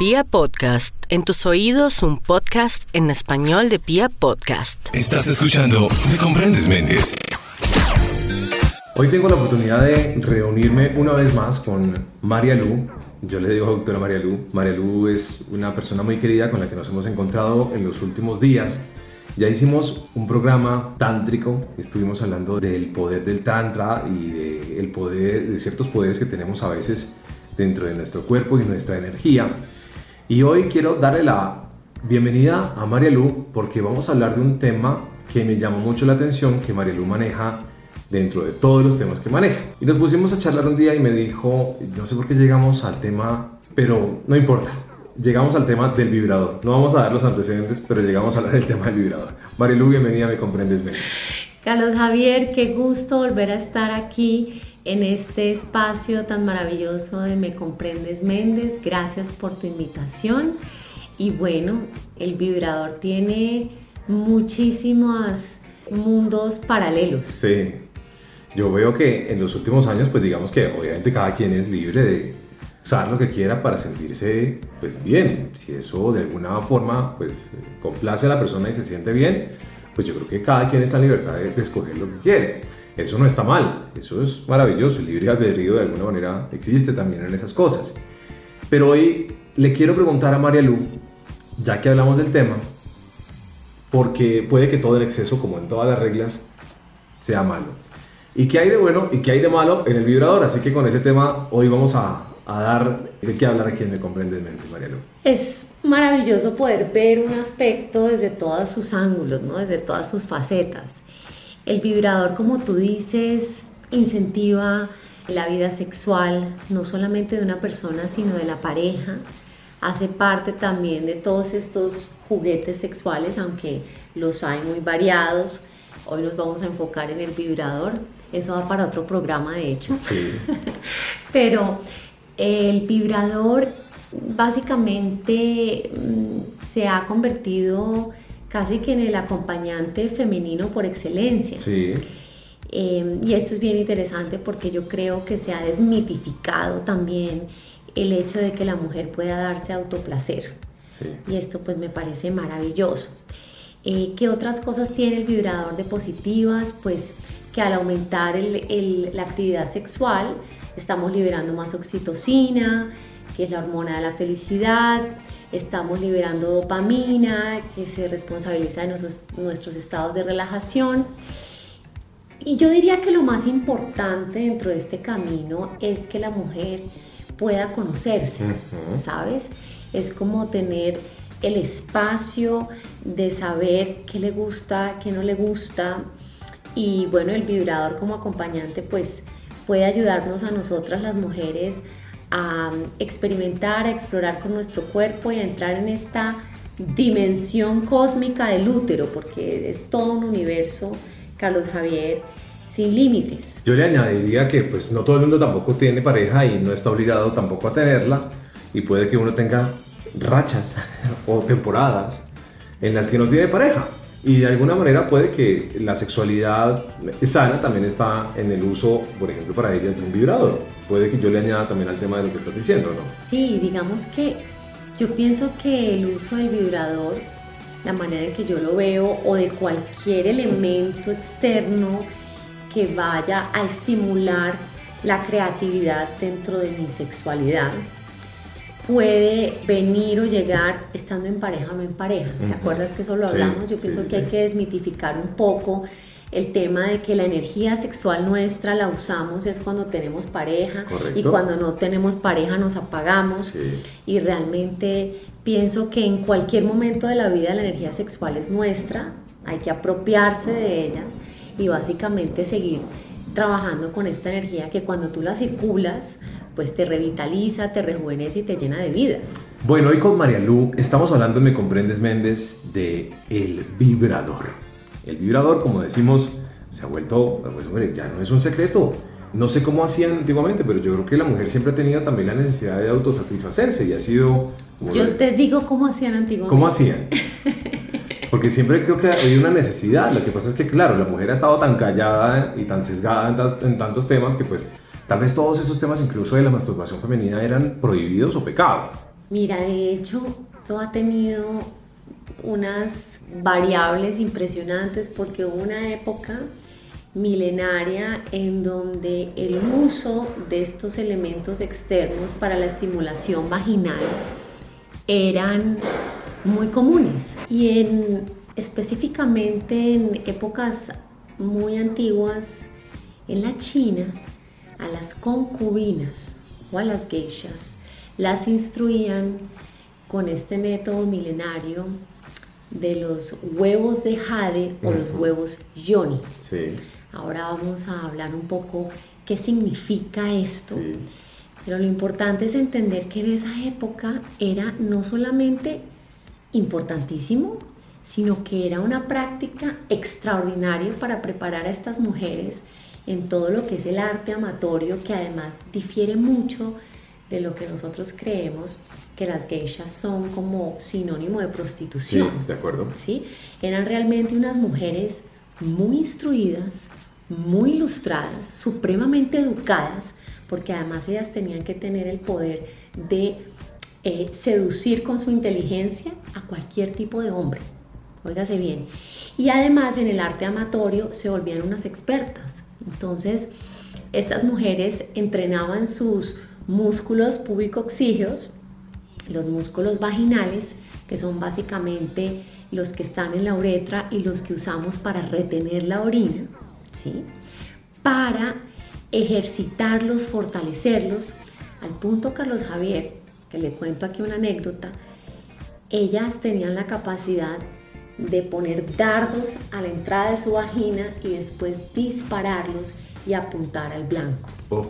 Pia Podcast, en tus oídos un podcast en español de Pia Podcast. Estás escuchando Me Comprendes Méndez. Hoy tengo la oportunidad de reunirme una vez más con María Lu. Yo le digo doctora María Lu. María Lu es una persona muy querida con la que nos hemos encontrado en los últimos días. Ya hicimos un programa tántrico, estuvimos hablando del poder del tantra y del poder de ciertos poderes que tenemos a veces dentro de nuestro cuerpo y nuestra energía. Y hoy quiero darle la bienvenida a María Lu porque vamos a hablar de un tema que me llamó mucho la atención que María Lu maneja dentro de todos los temas que maneja. Y nos pusimos a charlar un día y me dijo, no sé por qué llegamos al tema, pero no importa, llegamos al tema del vibrador. No vamos a dar los antecedentes, pero llegamos a hablar del tema del vibrador. Marilu, bienvenida, me comprendes menos. Carlos Javier, qué gusto volver a estar aquí en este espacio tan maravilloso de Me Comprendes Méndez. Gracias por tu invitación. Y bueno, el vibrador tiene muchísimos mundos paralelos. Sí. Yo veo que en los últimos años, pues digamos que obviamente cada quien es libre de usar lo que quiera para sentirse pues bien. Si eso de alguna forma pues complace a la persona y se siente bien, pues yo creo que cada quien está en libertad de, de escoger lo que quiere. Eso no está mal, eso es maravilloso. El libre albedrío de alguna manera existe también en esas cosas. Pero hoy le quiero preguntar a María Lu, ya que hablamos del tema, porque puede que todo el exceso, como en todas las reglas, sea malo. ¿Y qué hay de bueno y qué hay de malo en el vibrador? Así que con ese tema hoy vamos a, a dar de qué hablar a quien me comprende en mente, María Lu. Es maravilloso poder ver un aspecto desde todos sus ángulos, ¿no? desde todas sus facetas. El vibrador, como tú dices, incentiva la vida sexual, no solamente de una persona, sino de la pareja. Hace parte también de todos estos juguetes sexuales, aunque los hay muy variados. Hoy nos vamos a enfocar en el vibrador. Eso va para otro programa, de hecho. Sí. Pero el vibrador básicamente mm, se ha convertido casi que en el acompañante femenino por excelencia. Sí. Eh, y esto es bien interesante porque yo creo que se ha desmitificado también el hecho de que la mujer pueda darse autoplacer. Sí. Y esto pues me parece maravilloso. Eh, ¿Qué otras cosas tiene el vibrador de positivas? Pues que al aumentar el- el- la actividad sexual estamos liberando más oxitocina, que es la hormona de la felicidad, estamos liberando dopamina, que se responsabiliza de nuestros, nuestros estados de relajación. Y yo diría que lo más importante dentro de este camino es que la mujer pueda conocerse. ¿sabes? Es como tener el espacio de saber qué le gusta, qué no le gusta. Y bueno, el vibrador como acompañante pues puede ayudarnos a nosotras las mujeres a experimentar, a explorar con nuestro cuerpo y a entrar en esta dimensión cósmica del útero, porque es todo un universo, Carlos Javier, sin límites. Yo le añadiría que pues no todo el mundo tampoco tiene pareja y no está obligado tampoco a tenerla y puede que uno tenga rachas o temporadas en las que no tiene pareja y de alguna manera puede que la sexualidad sana también está en el uso, por ejemplo, para ellas de un vibrador. Puede que yo le añada también al tema de lo que estás diciendo, ¿no? Sí, digamos que yo pienso que el uso del vibrador, la manera en que yo lo veo, o de cualquier elemento externo que vaya a estimular la creatividad dentro de mi sexualidad, puede venir o llegar estando en pareja o no en pareja. ¿Te Ujú. acuerdas que eso lo Sí, hablamos? Yo pienso sí, que hay sí. que desmitificar un poco el tema de que la energía sexual nuestra la usamos es cuando tenemos pareja y cuando no tenemos pareja nos apagamos y realmente pienso que en cualquier momento de la vida la energía sexual es nuestra, hay que apropiarse de ella y básicamente seguir trabajando con esta energía que cuando tú la circulas pues te revitaliza, te rejuvenece y te llena de vida. Bueno, hoy con María Lu estamos hablando, me comprendes Méndez, de el vibrador. El vibrador, como decimos, se ha vuelto, pues hombre, ya no es un secreto. No sé cómo hacían antiguamente, pero yo creo que la mujer siempre ha tenido también la necesidad de autosatisfacerse y ha sido... Yo te digo cómo hacían antiguamente. ¿Cómo hacían? Porque siempre creo que hay una necesidad. Lo que pasa es que, claro, la mujer ha estado tan callada y tan sesgada en, en tantos temas que, pues, tal vez todos esos temas, incluso de la masturbación femenina, eran prohibidos o pecado. Mira, de hecho, eso ha tenido unas variables impresionantes porque hubo una época milenaria en donde el uso de estos elementos externos para la estimulación vaginal eran muy comunes y en, específicamente en épocas muy antiguas en la China a las concubinas o a las geishas las instruían con este método milenario de los huevos de jade o los huevos yoni. Sí. Ahora vamos a hablar un poco qué significa esto. Pero lo importante es entender que en esa época era no solamente importantísimo, sino que era una práctica extraordinaria para preparar a estas mujeres en todo lo que es el arte amatorio, que además difiere mucho de lo que nosotros creemos que las geishas son como sinónimo de prostitución. Sí, de acuerdo. ¿sí? Eran realmente unas mujeres muy instruidas, muy ilustradas, supremamente educadas, porque además ellas tenían que tener el poder de eh, seducir con su inteligencia a cualquier tipo de hombre. Óigase bien. Y además en el arte amatorio se volvían unas expertas. Entonces, estas mujeres entrenaban sus músculos púbico-oxígeos, los músculos vaginales, que son básicamente los que están en la uretra y los que usamos para retener la orina, ¿sí? Para ejercitarlos, fortalecerlos, al punto Carlos Javier, que le cuento aquí una anécdota, ellas tenían la capacidad de poner dardos a la entrada de su vagina y después dispararlos y apuntar al blanco. Oh.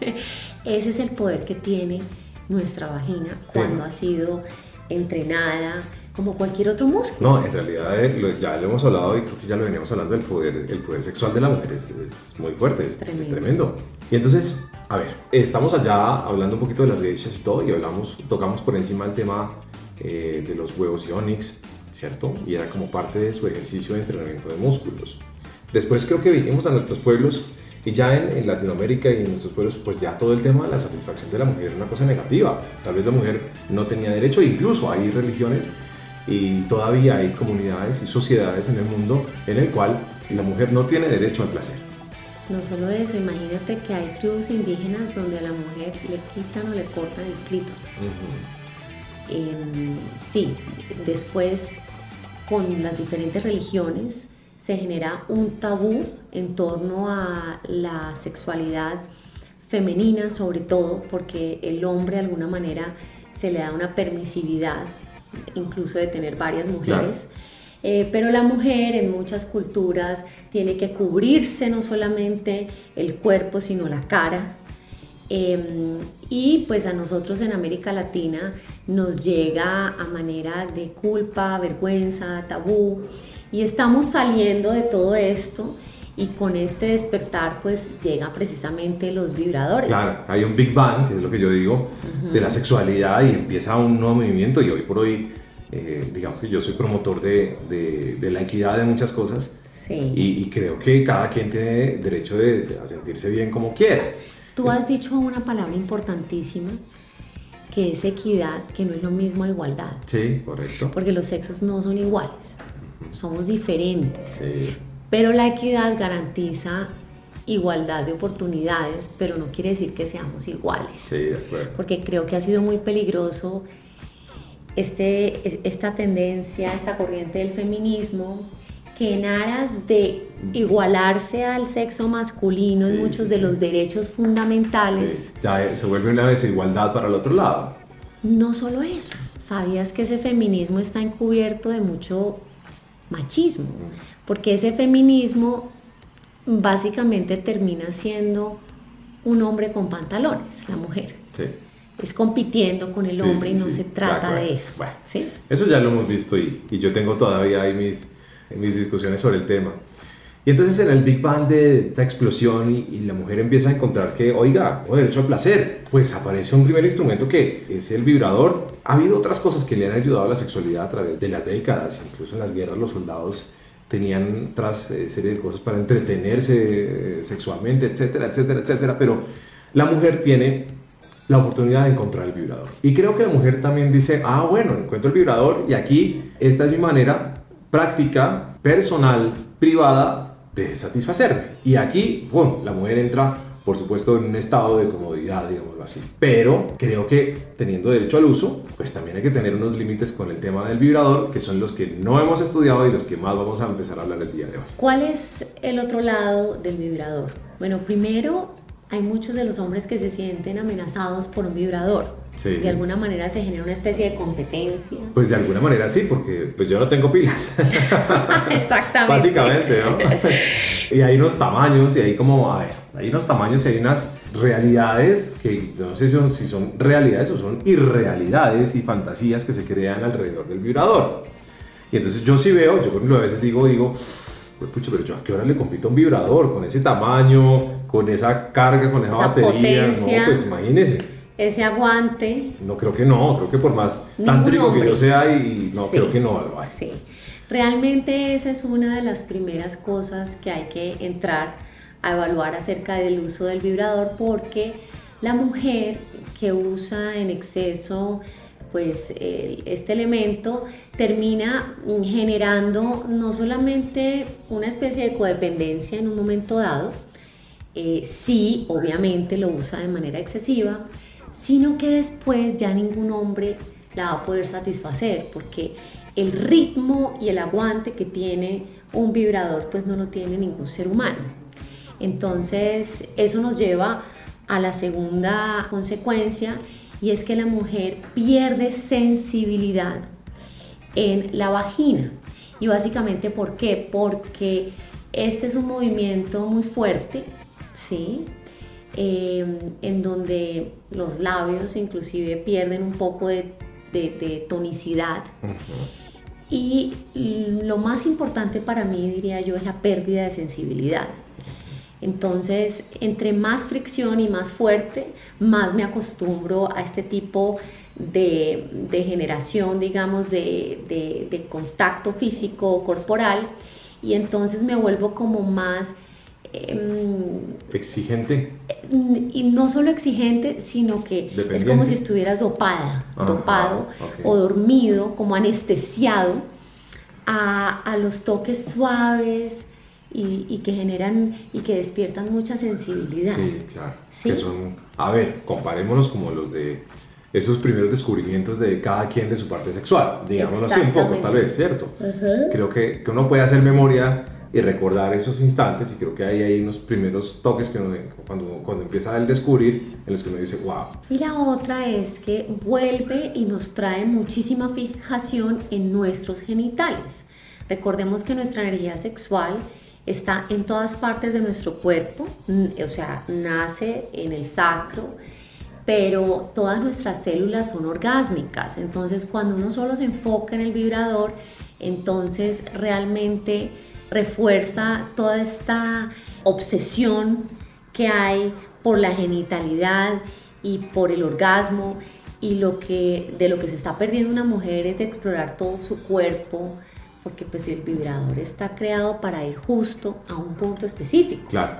Ese es el poder que tiene nuestra vagina cuando ha sido entrenada, como cualquier otro músculo. No, en realidad eh, ya lo hemos hablado y creo que ya lo veníamos hablando, el poder, el poder sexual de la mujer es, muy fuerte, es, tremendo. Y entonces, a ver, estamos allá hablando un poquito de las geishas y todo y hablamos, tocamos por encima el tema eh, de los huevos ionics, ¿cierto? Y era como parte de su ejercicio de entrenamiento de músculos. Después creo que vinimos a nuestros pueblos y ya en, en, Latinoamérica y en nuestros pueblos, pues ya todo el tema de la satisfacción de la mujer era una cosa negativa. Tal vez la mujer no tenía derecho, incluso hay religiones y todavía hay comunidades y sociedades en el mundo en el cual la mujer no tiene derecho al placer. No solo eso, imagínate que hay tribus indígenas donde a la mujer le quitan o le cortan el clítoris. Em, sí, después con las diferentes religiones se genera un tabú en torno a la sexualidad femenina sobre todo porque el hombre de alguna manera se le da una permisividad incluso de tener varias mujeres. Eh, pero la mujer en muchas culturas tiene que cubrirse no solamente el cuerpo, sino la cara. Em, y pues a nosotros en América Latina nos llega a manera de culpa, vergüenza, tabú. Y estamos saliendo de todo esto y con este despertar pues llegan precisamente los vibradores. Claro, hay un Big Bang, que es lo que yo digo, de la sexualidad y empieza un nuevo movimiento y hoy por hoy, eh, digamos que yo soy promotor de, de, la equidad de muchas cosas sí. y, creo que cada quien tiene derecho de, de, sentirse bien como quiera. Tú has dicho una palabra importantísima que es equidad, que no es lo mismo igualdad. Sí, correcto. Porque los sexos no son iguales, somos diferentes. Sí. Pero la equidad garantiza igualdad de oportunidades, pero no quiere decir que seamos iguales. Sí, de acuerdo. Porque creo que ha sido muy peligroso este, esta tendencia, esta corriente del feminismo, que en aras de igualarse al sexo masculino en muchos de los derechos fundamentales. Ya se vuelve una desigualdad para el otro lado. No solo eso, ¿sabías que ese feminismo está encubierto de mucho machismo, porque ese feminismo básicamente termina siendo un hombre con pantalones, la mujer. Es compitiendo con el hombre y no se trata de eso. Eso ya lo hemos visto y, y yo tengo todavía ahí mis, mis discusiones sobre el tema. Y entonces en el Big Bang de esta explosión y, la mujer empieza a encontrar que, oiga, o derecho al placer, pues aparece un primer instrumento que es el vibrador. Ha habido otras cosas que le han ayudado a la sexualidad a través de las décadas, incluso en las guerras los soldados tenían otras eh, serie de cosas para entretenerse eh, sexualmente, etcétera, etcétera, etcétera, pero la mujer tiene la oportunidad de encontrar el vibrador. Y creo que la mujer también dice, ah, bueno, encuentro el vibrador y aquí esta es mi manera práctica, personal, privada de satisfacerme. Y aquí, bueno, la mujer entra por supuesto en un estado de comodidad, digámoslo así. Pero creo que teniendo derecho al uso, pues también hay que tener unos límites con el tema del vibrador, que son los que no hemos estudiado y los que más vamos a empezar a hablar el día de hoy. ¿Cuál es el otro lado del vibrador? Bueno, primero hay muchos de los hombres que se sienten amenazados por un vibrador. Sí. De alguna manera se genera una especie de competencia. Pues de alguna manera sí, porque pues yo no tengo pilas. Exactamente. Básicamente, ¿no? y hay unos tamaños y hay como, a ver, hay unos tamaños y hay unas realidades que no sé si son, si son realidades o son irrealidades y fantasías que se crean alrededor del vibrador. Y entonces yo sí veo, yo por ejemplo a veces digo, digo, pucha, pero yo a qué hora le compito a un vibrador con ese tamaño, con esa carga, con esa, batería, no, pues imagínese. Ese aguante. No, creo que no, creo que por más tántrico que yo sea, y no, creo que no lo hay. Sí, realmente esa es una de las primeras cosas que hay que entrar a evaluar acerca del uso del vibrador porque la mujer que usa en exceso pues este elemento termina generando no solamente una especie de codependencia en un momento dado, eh, sí, obviamente lo usa de manera excesiva, sino que después ya ningún hombre la va a poder satisfacer, porque el ritmo y el aguante que tiene un vibrador, pues no lo tiene ningún ser humano. Entonces, eso nos lleva a la segunda consecuencia y es que la mujer pierde sensibilidad en la vagina. Y básicamente, ¿por qué? Porque este es un movimiento muy fuerte, ¿sí? Em, en donde los labios inclusive pierden un poco de, tonicidad. Y lo más importante para mí, diría yo, es la pérdida de sensibilidad. Entonces, entre más fricción y más fuerte, más me acostumbro a este tipo de, generación, digamos, de, contacto físico corporal y entonces me vuelvo como más... Em, exigente. Y no solo exigente, sino que es como si estuvieras dopada, ah, dopado o dormido, como anestesiado a, a los toques suaves, y, que generan y que despiertan mucha sensibilidad. Sí, claro. Que son, a ver, comparémonos como los de esos primeros descubrimientos de cada quien de su parte sexual, digámoslo así un poco, tal vez, ¿cierto? Creo que, que, uno puede hacer memoria y recordar esos instantes y creo que ahí hay unos primeros toques que uno, cuando, cuando empieza a descubrir en los que uno dice, wow. Y la otra es que vuelve y nos trae muchísima fijación en nuestros genitales. Recordemos que nuestra energía sexual está en todas partes de nuestro cuerpo, o sea, nace en el sacro, pero todas nuestras células son orgásmicas. Entonces, cuando uno solo se enfoca en el vibrador, entonces realmente refuerza toda esta obsesión que hay por la genitalidad y por el orgasmo y lo que de lo que se está perdiendo una mujer es de explorar todo su cuerpo, porque pues el vibrador está creado para ir justo a un punto específico. Claro,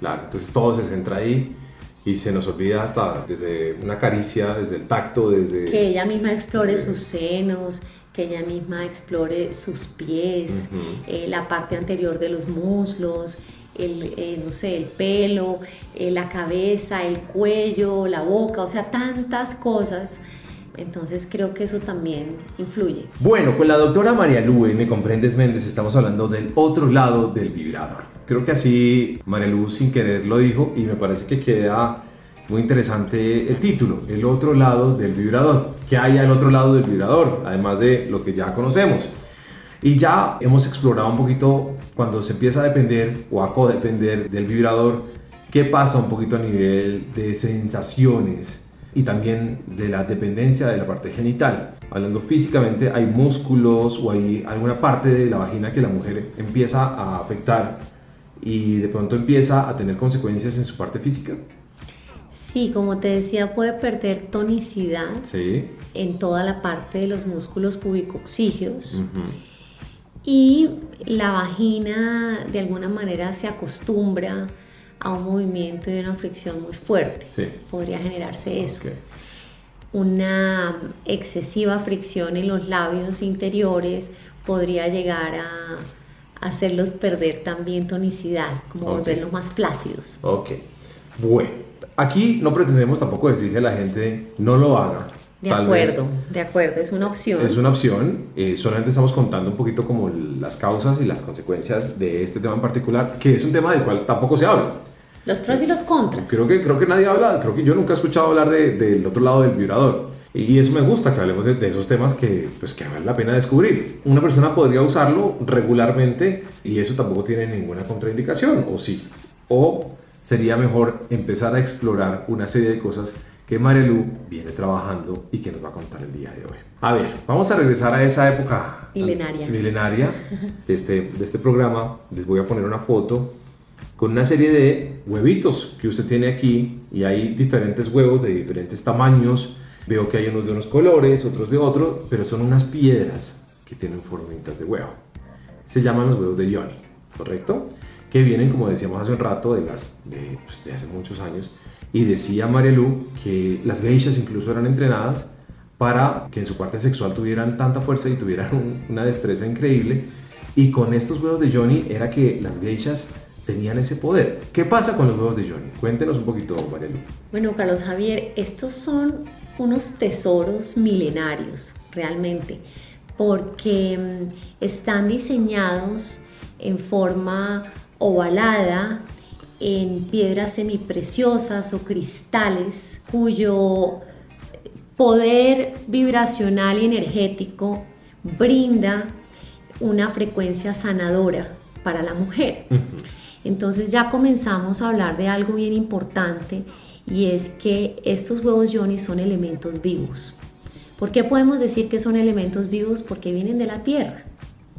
claro, entonces todo se centra ahí y se nos olvida hasta desde una caricia, desde el tacto, desde... Que ella misma explore sus senos, que ella misma explore sus pies, eh, la parte anterior de los muslos, el, eh, no sé, el pelo, eh, la cabeza, el cuello, la boca, o sea, tantas cosas entonces creo que eso también influye. Bueno, con la doctora María Lu Me Comprendes Méndez estamos hablando del otro lado del vibrador. Creo que así María Lu sin querer lo dijo y me parece que queda muy interesante el título, el otro lado del vibrador. ¿Qué hay al otro lado del vibrador? Además de lo que ya conocemos. Y ya hemos explorado un poquito cuando se empieza a depender o a codepender del vibrador, qué pasa un poquito a nivel de sensaciones, y también de la dependencia de la parte genital. Hablando físicamente, hay músculos o hay alguna parte de la vagina que la mujer empieza a afectar y de pronto empieza a tener consecuencias en su parte física. Sí, como te decía, puede perder tonicidad en toda la parte de los músculos pubicoxígeos. Y la vagina de alguna manera se acostumbra a un movimiento y una fricción muy fuerte. Sí. Podría generarse eso. Una excesiva fricción en los labios interiores podría llegar a hacerlos perder también tonicidad, como volverlos más plácidos. Ok. Bueno, aquí no pretendemos tampoco decirle a la gente no lo haga. De Tal vez acuerdo, de acuerdo, es una opción. Es una opción, eh, solamente estamos contando un poquito como las causas y las consecuencias de este tema en particular, que es un tema del cual tampoco se habla. Los pros y los contras. Creo que, creo que nadie habla, creo que yo nunca he escuchado hablar de- del otro lado del vibrador. Y eso me gusta, que hablemos de, de esos temas que, pues, que vale la pena descubrir. Una persona podría usarlo regularmente y eso tampoco tiene ninguna contraindicación, o sí. O sería mejor empezar a explorar una serie de cosas que Marielu viene trabajando y que nos va a contar el día de hoy. A ver, vamos a regresar a esa época Milenaria. milenaria de este, de este programa. Les voy a poner una foto con una serie de huevitos que usted tiene aquí y hay diferentes huevos de diferentes tamaños. Veo que hay unos de unos colores, otros de otros, pero son unas piedras que tienen formitas de huevo. Se llaman los huevos de Johnny, ¿correcto? Que vienen, como decíamos hace un rato, de, las, de, pues, de hace muchos años. Y decía Marielu que las geishas incluso eran entrenadas para que en su parte sexual tuvieran tanta fuerza y tuvieran un- una destreza increíble. Y con estos huevos de Johnny era que las geishas tenían ese poder. ¿Qué pasa con los huevos de Johnny? Cuéntenos un poquito, Marielu. Bueno, Carlos Javier, estos son unos tesoros milenarios, realmente, porque mm, están diseñados en forma ovalada, en piedras semipreciosas o cristales, cuyo poder vibracional y energético brinda una frecuencia sanadora para la mujer. Entonces ya comenzamos a hablar de algo bien importante y es que estos huevos Johnny son elementos vivos. ¿Por qué podemos decir que son elementos vivos? Porque vienen de la tierra.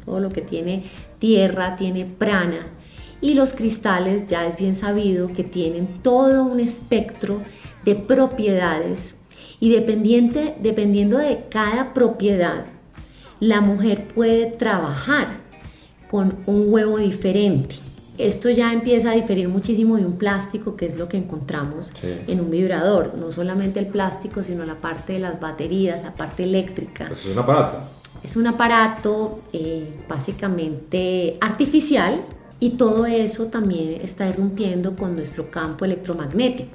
Todo lo que tiene tierra tiene prana. Y los cristales ya es bien sabido que tienen todo un espectro de propiedades y dependiente, dependiendo de cada propiedad, la mujer puede trabajar con un huevo diferente. Esto ya empieza a diferir muchísimo de un plástico, que es lo que encontramos Sí. en un vibrador. No solamente el plástico, sino la parte de las baterías, la parte eléctrica. Pues es un aparato. Es un aparato eh, básicamente artificial y todo eso también está irrumpiendo con nuestro campo electromagnético.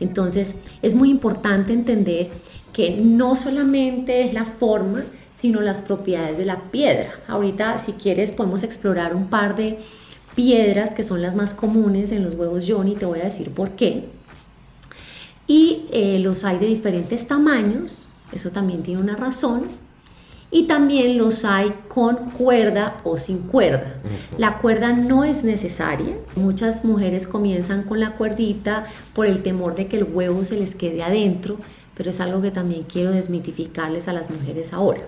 Entonces es muy importante entender que no solamente es la forma, sino las propiedades de la piedra. Ahorita, si quieres, podemos explorar un par de piedras que son las más comunes en los huevos Johnny, te voy a decir por qué. Y eh, los hay de diferentes tamaños, eso también tiene una razón. Y también los hay con cuerda o sin cuerda. La cuerda no es necesaria. Muchas mujeres comienzan con la cuerdita por el temor de que el huevo se les quede adentro, pero es algo que también quiero desmitificarles a las mujeres ahora.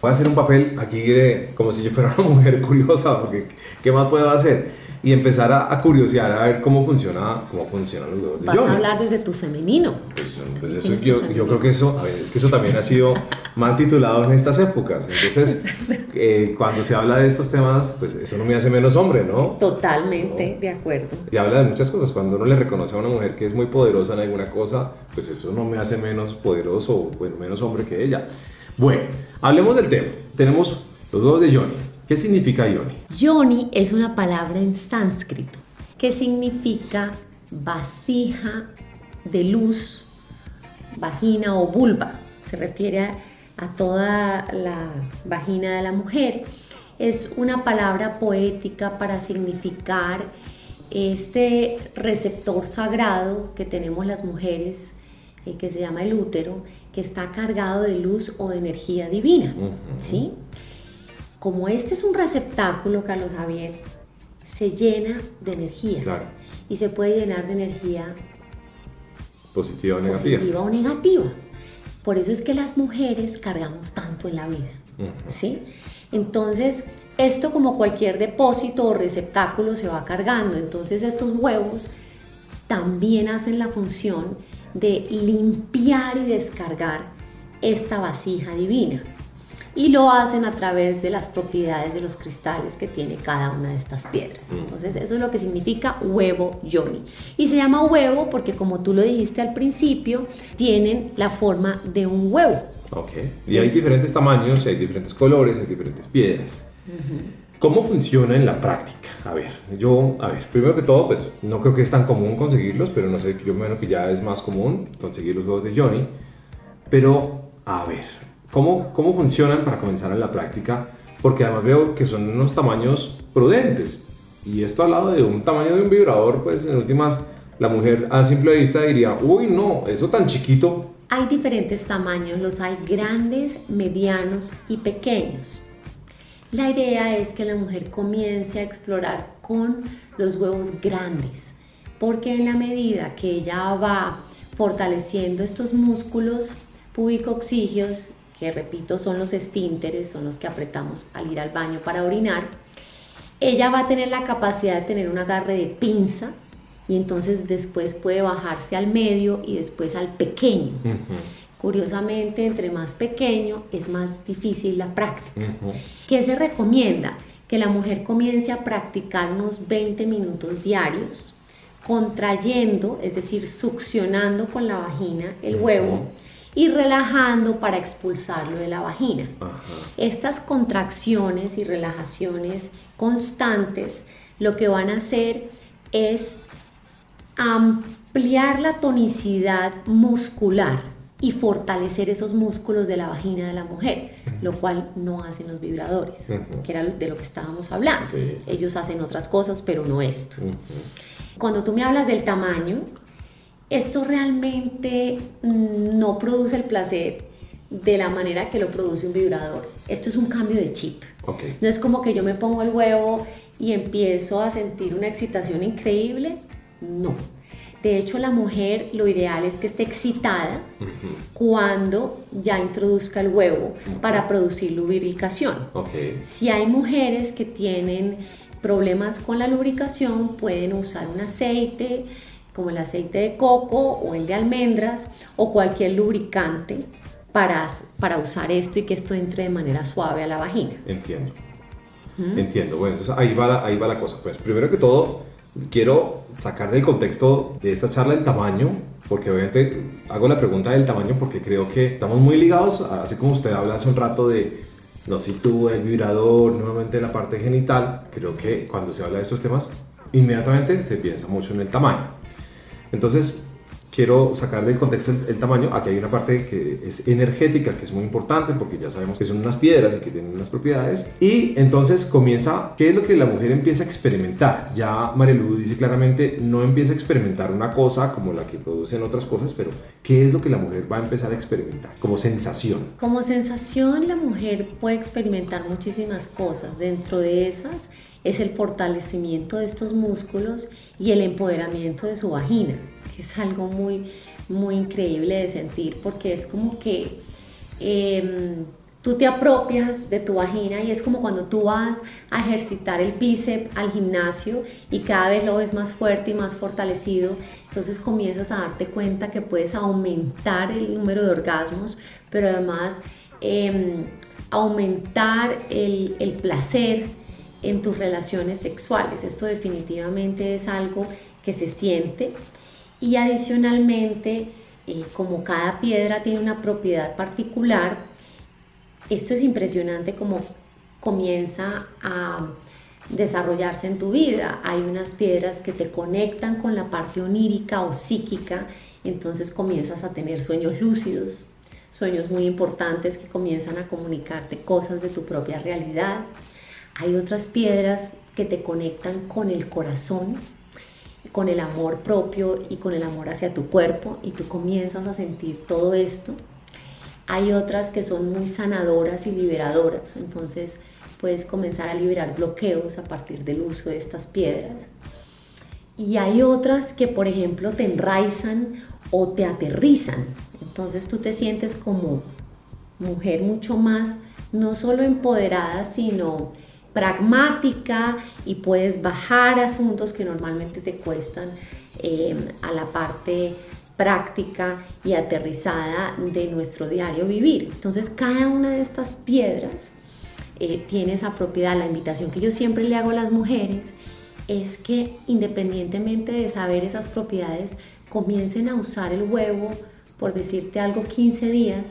Voy a hacer un papel aquí de, como si yo fuera una mujer curiosa, porque ¿qué más puedo hacer? Y empezar a, a curiosear a ver cómo funciona, cómo funcionan los huevos de Vas Johnny. a hablar desde tu femenino. Pues, pues eso, yo, yo creo que eso, a ver, es que eso también ha sido mal titulado en estas épocas. Entonces, eh, cuando se habla de estos temas, pues eso no me hace menos hombre, ¿no? Totalmente de acuerdo. Se habla de muchas cosas. Cuando uno le reconoce a una mujer que es muy poderosa en alguna cosa, pues eso no me hace menos poderoso o bueno, menos hombre que ella. Bueno, hablemos del tema. Tenemos los huevos de Johnny. ¿Qué significa Johnny? Yoni es una palabra en sánscrito que significa vasija de luz, vagina o vulva. Se refiere a, a toda la vagina de la mujer. Es una palabra poética para significar este receptor sagrado que tenemos las mujeres, eh, que se llama el útero, que está cargado de luz o de energía divina. ¿sí? Como este es un receptáculo, Carlos Javier, se llena de energía. Claro. Y se puede llenar de energía Positiva o negativa. positiva o negativa. Por eso es que las mujeres cargamos tanto en la vida. ¿sí? Entonces, esto como cualquier depósito o receptáculo se va cargando. Entonces, estos huevos también hacen la función de limpiar y descargar esta vasija divina. y lo hacen a través de las propiedades de los cristales que tiene cada una de estas piedras. Mm. Entonces eso es lo que significa huevo yoni. Y se llama huevo porque como tú lo dijiste al principio, tienen la forma de un huevo. Ok. Y hay diferentes tamaños, hay diferentes colores, hay diferentes piedras. ¿Cómo funciona en la práctica? A ver, yo, a ver, primero que todo, pues no creo que es tan común conseguirlos, pero no sé, yo me imagino que ya es más común conseguir los huevos de Johnny. Pero, a ver, ¿cómo, cómo funcionan para comenzar en la práctica? Porque además veo que son unos tamaños prudentes. Y esto al lado de un tamaño de un vibrador, pues en últimas, la mujer a simple vista diría, uy, no, eso tan chiquito. Hay diferentes tamaños, los hay grandes, medianos y pequeños. La idea es que la mujer comience a explorar con los huevos grandes, porque en la medida que ella va fortaleciendo estos músculos púbico-oxígeos, que repito son los esfínteres, son los que apretamos al ir al baño para orinar, ella va a tener la capacidad de tener un agarre de pinza y entonces después puede bajarse al medio y después al pequeño. Curiosamente, entre más pequeño es más difícil la práctica. ¿Qué se recomienda? Que la mujer comience a practicar unos 20 minutos diarios, contrayendo, es decir, succionando con la vagina el huevo y relajando para expulsarlo de la vagina. Estas contracciones y relajaciones constantes lo que van a hacer es ampliar la tonicidad muscular y fortalecer esos músculos de la vagina de la mujer, lo cual no hacen los vibradores, que era de lo que estábamos hablando. Ellos hacen otras cosas, pero no esto. Cuando tú me hablas del tamaño, esto realmente mm, no produce el placer de la manera que lo produce un vibrador. Esto es un cambio de chip. No es como que yo me pongo el huevo y empiezo a sentir una excitación increíble. No de hecho, la mujer lo ideal es que esté excitada cuando ya introduzca el huevo para producir lubricación. Si hay mujeres que tienen problemas con la lubricación, pueden usar un aceite como el aceite de coco o el de almendras o cualquier lubricante para, para usar esto y que esto entre de manera suave a la vagina. Entiendo. Entiendo. Bueno, entonces ahí va, ahí va la cosa. Pues primero que todo, quiero sacar del contexto de esta charla el tamaño, porque obviamente hago la pregunta del tamaño porque creo que estamos muy ligados, así como usted habla hace un rato de no si tú, el vibrador, nuevamente la parte genital, creo que cuando se habla de estos temas, inmediatamente se piensa mucho en el tamaño. Entonces, quiero sacar del contexto el, tamaño. Aquí hay una parte que es energética, que es muy importante porque ya sabemos que son unas piedras y que tienen unas propiedades. Y entonces comienza, ¿qué es lo que la mujer empieza a experimentar? Ya Marilu dice claramente, no empieza a experimentar una cosa como la que producen otras cosas, pero ¿qué es lo que la mujer va a empezar a experimentar como sensación? Como sensación, la mujer puede experimentar muchísimas cosas. Dentro de esas es el fortalecimiento de estos músculos y el empoderamiento de su vagina es algo muy, muy increíble de sentir porque es como que em, tú te apropias de tu vagina y es como cuando tú vas a ejercitar el bíceps al gimnasio y cada vez lo ves más fuerte y más fortalecido, entonces comienzas a darte cuenta que puedes aumentar el número de orgasmos, pero además em, aumentar el, el placer en tus relaciones sexuales. Esto definitivamente es algo que se siente y adicionalmente, eh, como cada piedra tiene una propiedad particular, esto es impresionante como comienza a desarrollarse en tu vida. Hay unas piedras que te conectan con la parte onírica o psíquica, entonces comienzas a tener sueños lúcidos, sueños muy importantes que comienzan a comunicarte cosas de tu propia realidad. Hay otras piedras que te conectan con el corazón, con el amor propio y con el amor hacia tu cuerpo y tú comienzas a sentir todo esto. Hay otras que son muy sanadoras y liberadoras, entonces puedes comenzar a liberar bloqueos a partir del uso de estas piedras. Y hay otras que, por ejemplo, te enraizan o te aterrizan. Entonces tú te sientes como mujer mucho más, no solo empoderada, sino pragmática y puedes bajar asuntos que normalmente te cuestan eh, a la parte práctica y aterrizada de nuestro diario vivir. Entonces cada una de estas piedras eh, tiene esa propiedad. La invitación que yo siempre le hago a las mujeres es que independientemente de saber esas propiedades, comiencen a usar el huevo, por decirte algo, 15 días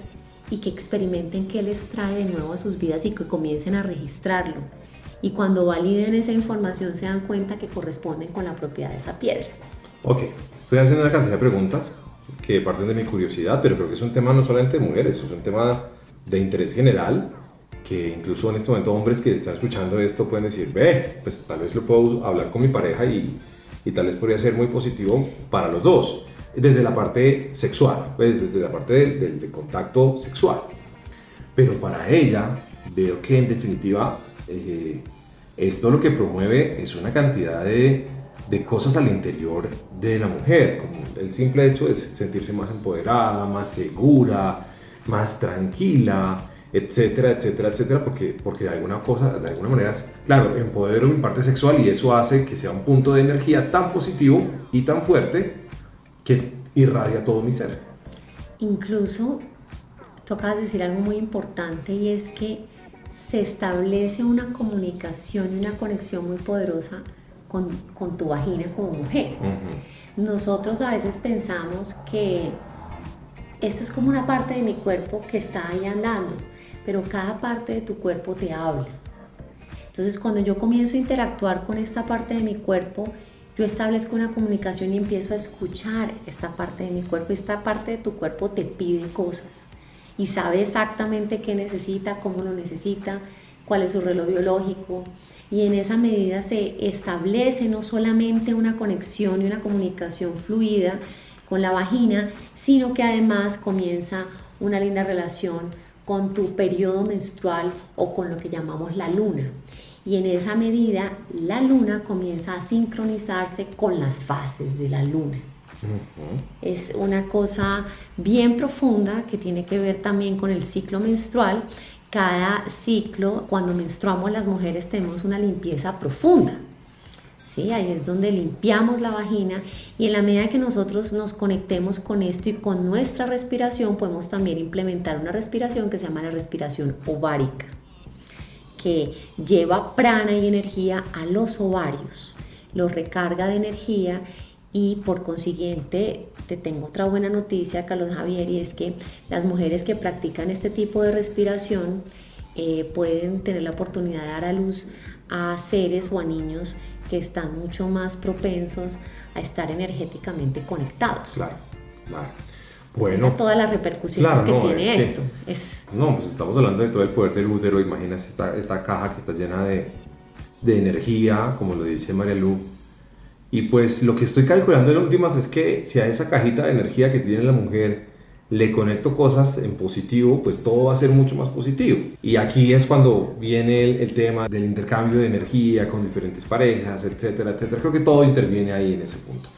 y que experimenten qué les trae de nuevo a sus vidas y que comiencen a registrarlo. Y cuando validen esa información se dan cuenta que corresponden con la propiedad de esa piedra. Ok, estoy haciendo una cantidad de preguntas que parten de mi curiosidad, pero creo que es un tema no solamente de mujeres, es un tema de interés general que incluso en este momento hombres que están escuchando esto pueden decir, ve, pues tal vez lo puedo hablar con mi pareja y, y tal vez podría ser muy positivo para los dos, desde la parte sexual, pues desde la parte del, contacto sexual. Pero para ella veo que en definitiva eh, esto lo que promueve es una cantidad de, de cosas al interior de la mujer, como el simple hecho de sentirse más empoderada, más segura, más tranquila, etcétera, etcétera, etcétera, porque, porque de alguna cosa, de alguna manera, claro, empodero mi parte sexual y eso hace que sea un punto de energía tan positivo y tan fuerte que irradia todo mi ser. Incluso, tocas decir algo muy importante y es que se establece una comunicación y una conexión muy poderosa con, con tu vagina como mujer. Nosotros a veces pensamos que esto es como una parte de mi cuerpo que está ahí andando pero cada parte de tu cuerpo te habla. Entonces cuando yo comienzo a interactuar con esta parte de mi cuerpo, yo establezco una comunicación y empiezo a escuchar esta parte de mi cuerpo. Esta parte de tu cuerpo te pide cosas y sabe exactamente qué necesita, cómo lo necesita, cuál es su reloj biológico. Y en esa medida se establece no solamente una conexión y una comunicación fluida con la vagina, sino que además comienza una linda relación con tu periodo menstrual o con lo que llamamos la luna. Y en esa medida la luna comienza a sincronizarse con las fases de la luna. Es una cosa bien profunda que tiene que ver también con el ciclo menstrual. Cada ciclo, cuando menstruamos las mujeres tenemos una limpieza profunda. Ahí es donde limpiamos la vagina y en la medida que nosotros nos conectemos con esto y con nuestra respiración, podemos también implementar una respiración que se llama la respiración ovárica, que lleva prana y energía a los ovarios, los recarga de energía y por consiguiente te tengo otra buena noticia, Carlos Javier, y es que las mujeres que practican este tipo de respiración eh, pueden tener la oportunidad de dar a luz a seres o a niños que están mucho más propensos a estar energéticamente conectados. Claro, claro. Bueno, todas las repercusiones que tiene esto. No, pues estamos hablando de todo el poder del útero. Imagínate esta, esta caja que está llena de, de energía, como lo dice María Lu. Y pues lo que estoy calculando en últimas es que si a esa cajita de energía que tiene la mujer le conecto cosas en positivo, pues todo va a ser mucho más positivo. Y aquí es cuando viene el, tema del intercambio de energía con diferentes parejas, etcétera, etcétera. Creo que todo interviene ahí en ese punto.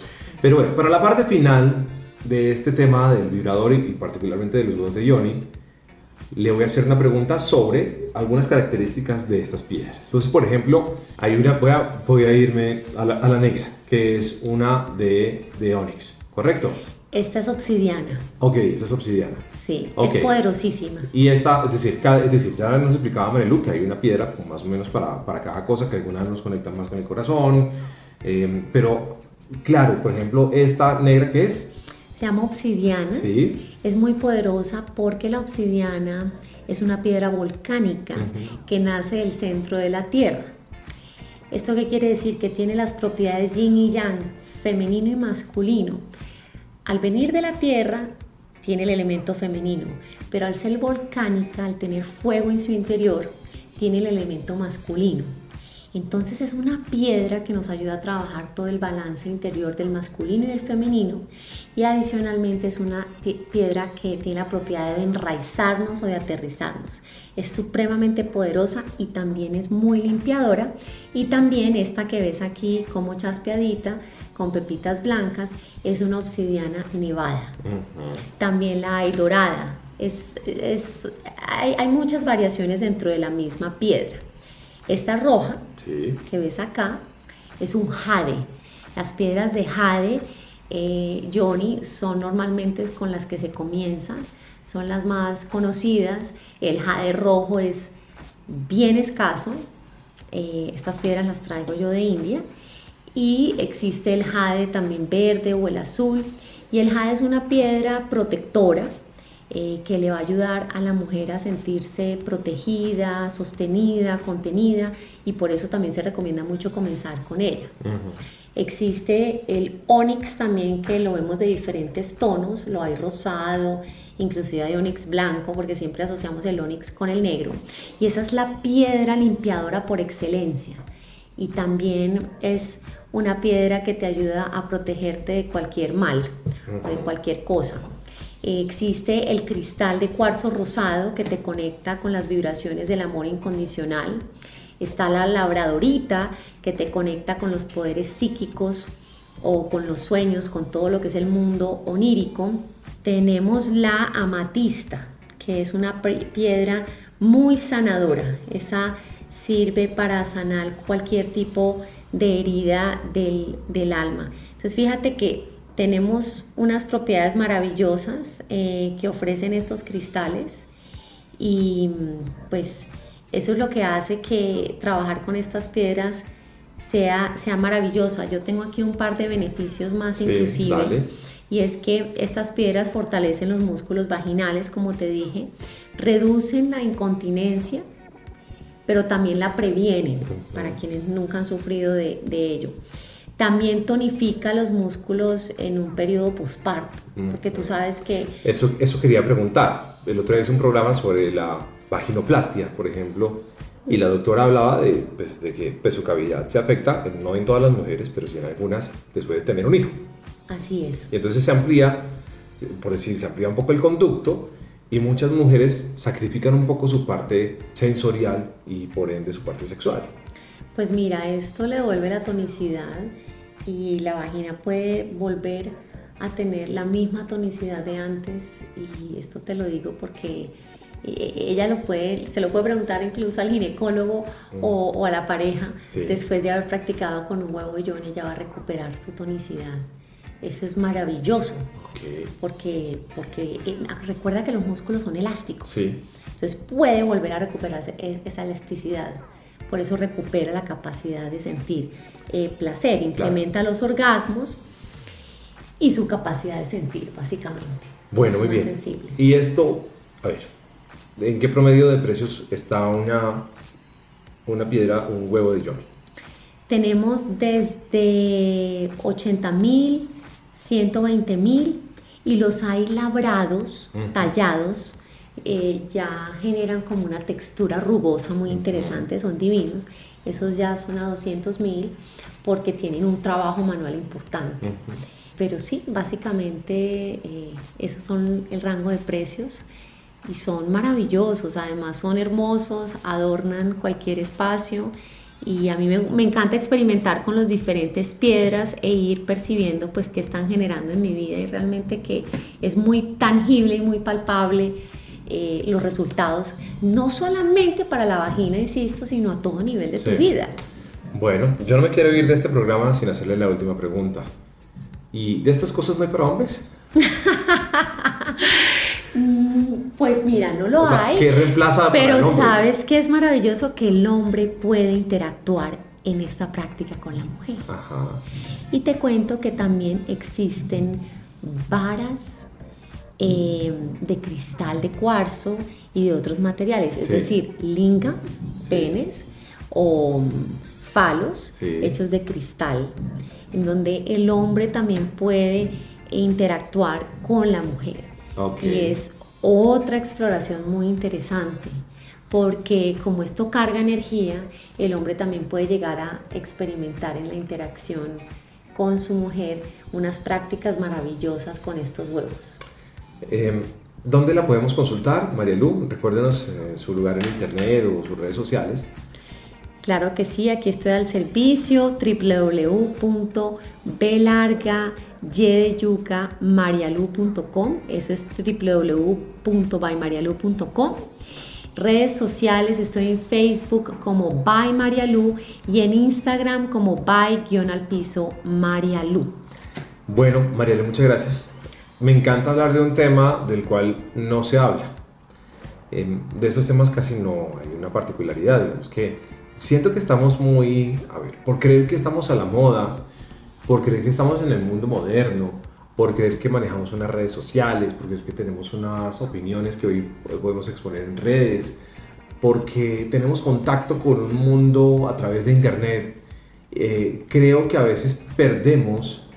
Pero bueno, para la parte final de este tema del vibrador y, particularmente de los huevos de Yoni, le voy a hacer una pregunta sobre algunas características de estas piedras. Entonces, por ejemplo, hay una, voy a, voy a irme a la, a la negra, que es una de, de Onyx, ¿correcto? Esta es obsidiana. Ok, esta es obsidiana. Sí, es poderosísima. Y esta, es decir, es decir ya nos explicaba Marilu que hay una piedra más o menos para, para cada cosa, que algunas nos conectan más con el corazón. Em, pero, claro, por ejemplo, esta negra que es... Se llama obsidiana. Sí. Es muy poderosa porque la obsidiana es una piedra volcánica que nace del centro de la Tierra. ¿Esto qué quiere decir? Que tiene las propiedades yin y yang, femenino y masculino. Al venir de la Tierra tiene el elemento femenino, pero al ser volcánica, al tener fuego en su interior, tiene el elemento masculino. Entonces es una piedra que nos ayuda a trabajar todo el balance interior del masculino y del femenino y adicionalmente es una piedra que tiene la propiedad de enraizarnos o de aterrizarnos. Es supremamente poderosa y también es muy limpiadora y también esta que ves aquí como chaspeadita con pepitas blancas es una obsidiana nevada. También la hay dorada. Es, hay, muchas variaciones dentro de la misma piedra. Esta roja que ves acá es un jade. Las piedras de jade eh, Johnny son normalmente con las que se comienzan, son las más conocidas. El jade rojo es bien escaso, eh, estas piedras las traigo yo de India. Y existe el jade también verde o el azul. Y el jade es una piedra protectora eh, que le va a ayudar a la mujer a sentirse protegida, sostenida, contenida y por eso también se recomienda mucho comenzar con ella. Existe el onix también que lo vemos de diferentes tonos, lo hay rosado, inclusive hay onix blanco porque siempre asociamos el onix con el negro y esa es la piedra limpiadora por excelencia y también es una piedra que te ayuda a protegerte de cualquier mal o de cualquier cosa. Existe el cristal de cuarzo rosado que te conecta con las vibraciones del amor incondicional. Está la labradorita que te conecta con los poderes psíquicos o con los sueños, con todo lo que es el mundo onírico. Tenemos la amatista, que es una piedra muy sanadora. Esa sirve para sanar cualquier tipo de herida del, del alma. Entonces fíjate que tenemos unas propiedades maravillosas eh, que ofrecen estos cristales y pues eso es lo que hace que trabajar con estas piedras sea, sea maravillosa. Yo tengo aquí un par de beneficios más inclusive. Y es que estas piedras fortalecen los músculos vaginales, como te dije, reducen la incontinencia, pero también la previenen para quienes nunca han sufrido de, de ello. También tonifica los músculos en un periodo posparto, mm. porque tú sabes que... Eso, eso quería preguntar. El otro día hice un programa sobre la vaginoplastia, por ejemplo, y la doctora hablaba de, pues, de que pues, su cavidad se afecta, no en todas las mujeres, pero sí en algunas, después de tener un hijo. Así es. Y entonces se amplía, por decir, se amplía un poco el conducto y muchas mujeres sacrifican un poco su parte sensorial y por ende su parte sexual. Pues mira, esto le devuelve la tonicidad y la vagina puede volver a tener la misma tonicidad de antes y esto te lo digo porque eh, ella lo puede, se lo puede preguntar incluso al ginecólogo mm. o, a la pareja después de haber practicado con un huevo John, ella va a recuperar su tonicidad. Eso es maravilloso. Porque, porque eh, recuerda que los músculos son elásticos. Entonces puede volver a recuperar esa elasticidad. Por eso recupera la capacidad de sentir. Eh, placer, incrementa los orgasmos y su capacidad de sentir, básicamente. Bueno, muy bien. Y esto, a ver, ¿en qué promedio de precios está una, una piedra, un huevo de yomi? Tenemos desde 80 mil, 120 mil y los hay labrados, tallados, eh, ya generan como una textura rugosa muy interesante, son divinos. Esos ya son a 200 mil porque tienen un trabajo manual importante. Pero sí, básicamente eh, esos son el rango de precios y son maravillosos, además son hermosos, adornan cualquier espacio y a mí me, encanta experimentar con las diferentes piedras e ir percibiendo pues qué están generando en mi vida y realmente que es muy tangible y muy palpable eh, los resultados, no solamente para la vagina, insisto, sino a todo nivel de tu vida. Bueno, yo no me quiero ir de este programa sin hacerle la última pregunta. ¿Y de estas cosas no hay para hombres? Pues mira, no lo hay. ¿Qué reemplaza Pero sabes que es maravilloso que el hombre puede interactuar en esta práctica con la mujer. Ajá. Y te cuento que también existen varas eh, de cristal de cuarzo y de otros materiales, es decir, lingams, penes o palos hechos de cristal, en donde el hombre también puede interactuar con la mujer. Y es otra exploración muy interesante, porque como esto carga energía, el hombre también puede llegar a experimentar en la interacción con su mujer unas prácticas maravillosas con estos huevos. Em, ¿Dónde la podemos consultar, María Lu? Recuérdenos eh, su lugar en internet o sus redes sociales. Claro que sí, aquí estoy al servicio www.belargayedeyucamarialu.com, eso es www.bymarialu.com. Redes sociales, estoy en Facebook como By Marialu y en Instagram como by-al piso Marialu. Bueno, Mariela, muchas gracias. Me encanta hablar de un tema del cual no se habla. Em, de esos temas casi no hay una particularidad, digamos que siento que estamos muy, a ver, por creer que estamos a la moda, por creer que estamos en el mundo moderno, por creer que manejamos unas redes sociales, por creer que tenemos unas opiniones que hoy podemos exponer en redes, porque tenemos contacto con un mundo a través de internet, eh, creo que a veces perdemos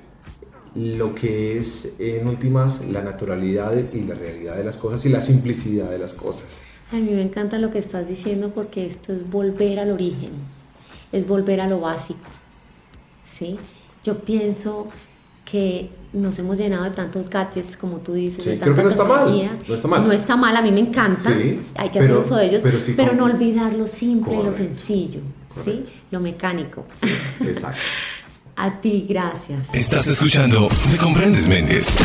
lo que es en últimas la naturalidad y la realidad de las cosas y la simplicidad de las cosas. A mí me encanta lo que estás diciendo porque esto es volver al origen, es volver a lo básico. ¿sí? Yo pienso que nos hemos llenado de tantos gadgets, como tú dices. Sí, creo que no está mal. No está mal. No está mal, a mí me encanta. hay que hacer uso de ellos, pero, no olvidar lo simple, lo sencillo, ¿sí? lo mecánico. exacto. A ti, gracias. Estás escuchando Me Comprendes Méndez.